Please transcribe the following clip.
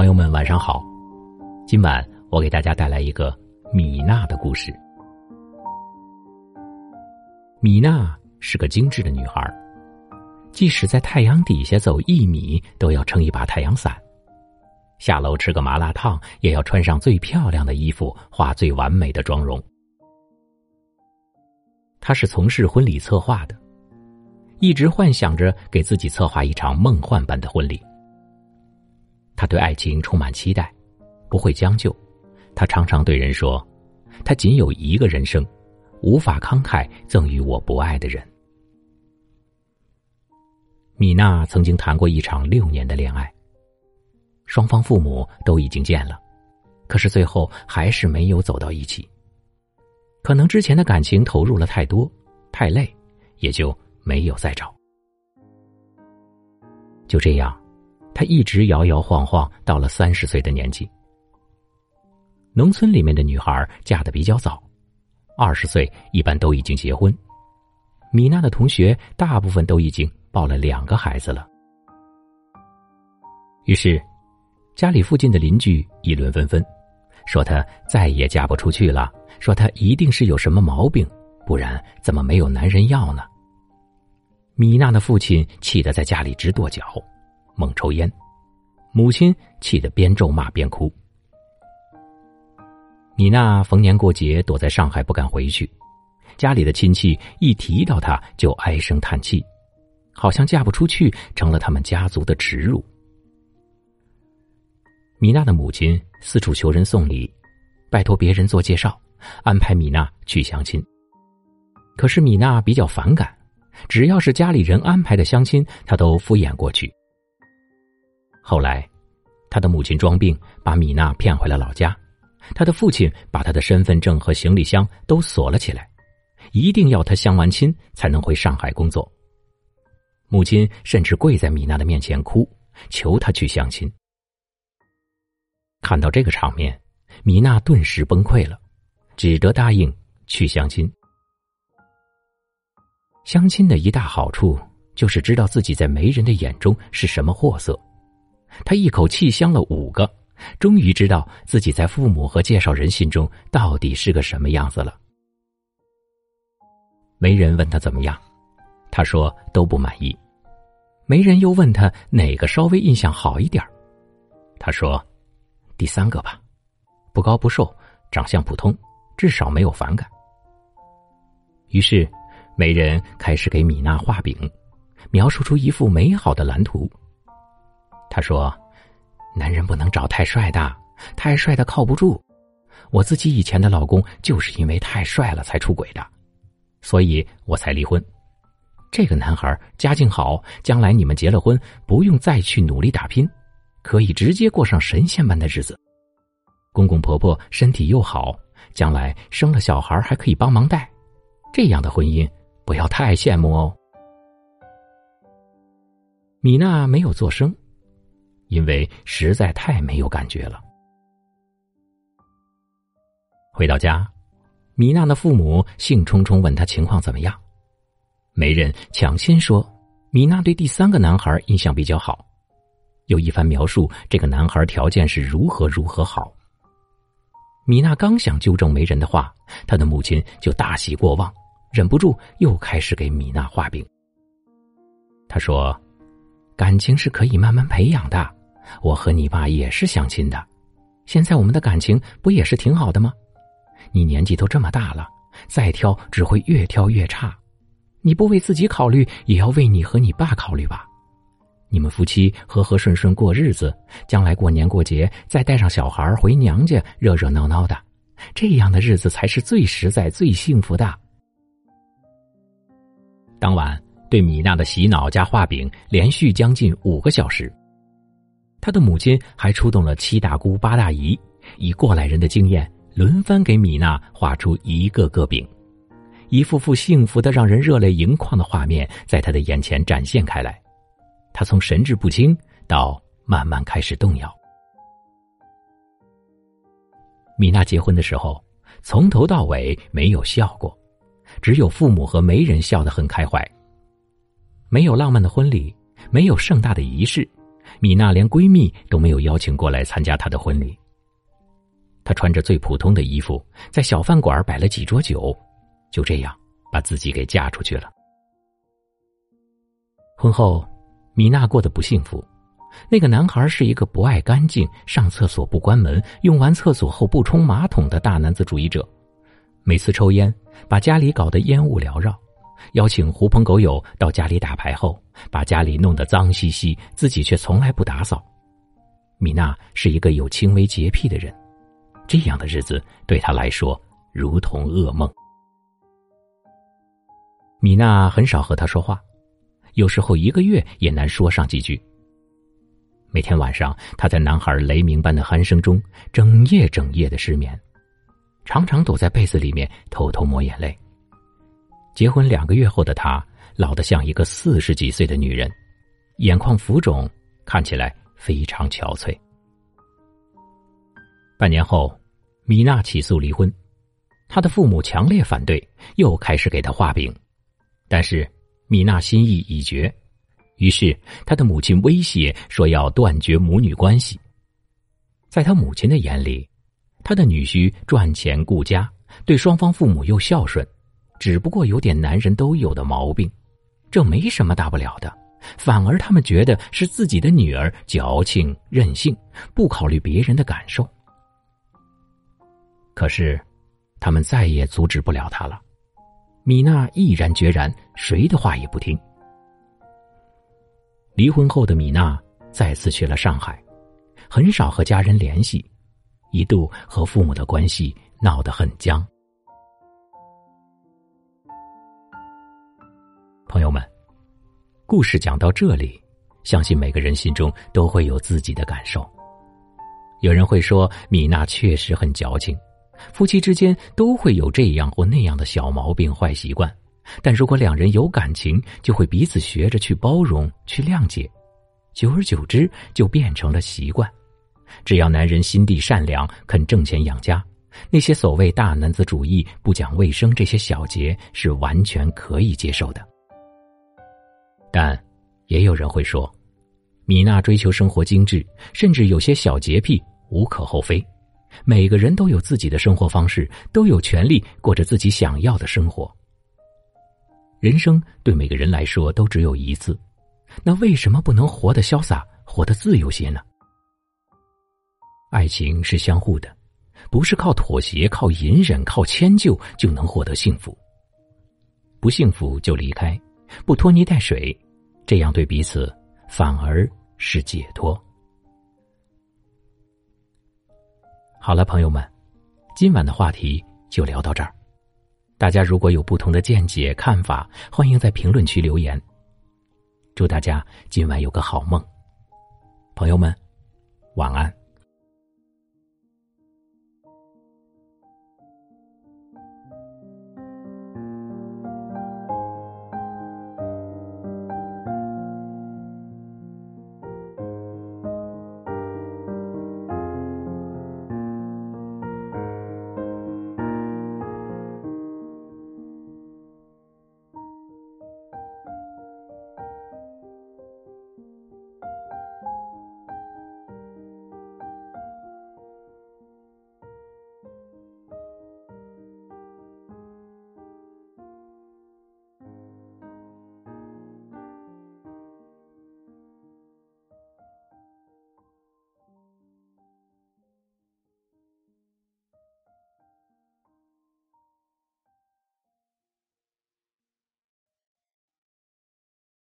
朋友们晚上好，今晚我给大家带来一个米娜的故事。米娜是个精致的女孩，即使在太阳底下走一米，都要撑一把太阳伞；下楼吃个麻辣烫，也要穿上最漂亮的衣服，化最完美的妆容。她是从事婚礼策划的，一直幻想着给自己策划一场梦幻般的婚礼。他对爱情充满期待，不会将就。他常常对人说：“他仅有一个人生，无法慷慨赠予我不爱的人。”米娜曾经谈过一场六年的恋爱，双方父母都已经见了，可是最后还是没有走到一起。可能之前的感情投入了太多，太累，也就没有再找。就这样。他一直摇摇晃晃，到了三十岁的年纪。农村里面的女孩嫁的比较早，二十岁一般都已经结婚。米娜的同学大部分都已经抱了两个孩子了。于是，家里附近的邻居议论纷纷，说她再也嫁不出去了，说她一定是有什么毛病，不然怎么没有男人要呢？米娜的父亲气得在家里直跺脚。猛抽烟，母亲气得边咒骂边哭。米娜逢年过节躲在上海不敢回去，家里的亲戚一提到她就唉声叹气，好像嫁不出去成了他们家族的耻辱。米娜的母亲四处求人送礼，拜托别人做介绍，安排米娜去相亲。可是米娜比较反感，只要是家里人安排的相亲，她都敷衍过去。后来，他的母亲装病，把米娜骗回了老家。他的父亲把他的身份证和行李箱都锁了起来，一定要他相完亲才能回上海工作。母亲甚至跪在米娜的面前哭，求他去相亲。看到这个场面，米娜顿时崩溃了，只得答应去相亲。相亲的一大好处就是知道自己在媒人的眼中是什么货色。他一口气相了五个，终于知道自己在父母和介绍人心中到底是个什么样子了。媒人问他怎么样，他说都不满意。媒人又问他哪个稍微印象好一点他说第三个吧，不高不瘦，长相普通，至少没有反感。于是，媒人开始给米娜画饼，描述出一幅美好的蓝图。他说：“男人不能找太帅的，太帅的靠不住。我自己以前的老公就是因为太帅了才出轨的，所以我才离婚。这个男孩家境好，将来你们结了婚，不用再去努力打拼，可以直接过上神仙般的日子。公公婆婆身体又好，将来生了小孩还可以帮忙带。这样的婚姻不要太羡慕哦。”米娜没有做声。因为实在太没有感觉了。回到家，米娜的父母兴冲冲问她情况怎么样。媒人抢先说，米娜对第三个男孩印象比较好，有一番描述这个男孩条件是如何如何好。米娜刚想纠正媒人的话，她的母亲就大喜过望，忍不住又开始给米娜画饼。他说：“感情是可以慢慢培养的。”我和你爸也是相亲的，现在我们的感情不也是挺好的吗？你年纪都这么大了，再挑只会越挑越差。你不为自己考虑，也要为你和你爸考虑吧。你们夫妻和和顺顺过日子，将来过年过节再带上小孩回娘家，热热闹闹的，这样的日子才是最实在、最幸福的。当晚对米娜的洗脑加画饼连续将近五个小时。他的母亲还出动了七大姑八大姨，以过来人的经验，轮番给米娜画出一个个饼，一幅幅幸福的让人热泪盈眶的画面在他的眼前展现开来。他从神志不清到慢慢开始动摇。米娜结婚的时候，从头到尾没有笑过，只有父母和媒人笑得很开怀。没有浪漫的婚礼，没有盛大的仪式。米娜连闺蜜都没有邀请过来参加她的婚礼。她穿着最普通的衣服，在小饭馆摆了几桌酒，就这样把自己给嫁出去了。婚后，米娜过得不幸福。那个男孩是一个不爱干净、上厕所不关门、用完厕所后不冲马桶的大男子主义者。每次抽烟，把家里搞得烟雾缭绕；邀请狐朋狗友到家里打牌后，把家里弄得脏兮兮，自己却从来不打扫。米娜是一个有轻微洁癖的人，这样的日子对她来说如同噩梦。米娜很少和他说话。有时候一个月也难说上几句。每天晚上，他在男孩雷鸣般的鼾声中，整夜整夜的失眠，常常躲在被子里面偷偷抹眼泪。结婚两个月后的他，老得像一个四十几岁的女人，眼眶浮肿，看起来非常憔悴。半年后，米娜起诉离婚，她的父母强烈反对，又开始给她画饼，但是。米娜心意已决，于是她的母亲威胁说要断绝母女关系。在她母亲的眼里，她的女婿赚钱顾家，对双方父母又孝顺，只不过有点男人都有的毛病，这没什么大不了的。反而他们觉得是自己的女儿矫情任性，不考虑别人的感受。可是，他们再也阻止不了她了。米娜毅然决然，谁的话也不听。离婚后的米娜再次去了上海，很少和家人联系，一度和父母的关系闹得很僵。朋友们，故事讲到这里，相信每个人心中都会有自己的感受。有人会说，米娜确实很矫情。夫妻之间都会有这样或那样的小毛病、坏习惯，但如果两人有感情，就会彼此学着去包容、去谅解，久而久之就变成了习惯。只要男人心地善良，肯挣钱养家，那些所谓大男子主义、不讲卫生这些小节是完全可以接受的。但也有人会说，米娜追求生活精致，甚至有些小洁癖，无可厚非。每个人都有自己的生活方式，都有权利过着自己想要的生活。人生对每个人来说都只有一次，那为什么不能活得潇洒，活得自由些呢？爱情是相互的，不是靠妥协、靠隐忍、靠迁就就能获得幸福。不幸福就离开，不拖泥带水，这样对彼此反而是解脱。好了，朋友们，今晚的话题就聊到这儿。大家如果有不同的见解、看法，欢迎在评论区留言。祝大家今晚有个好梦，朋友们，晚安。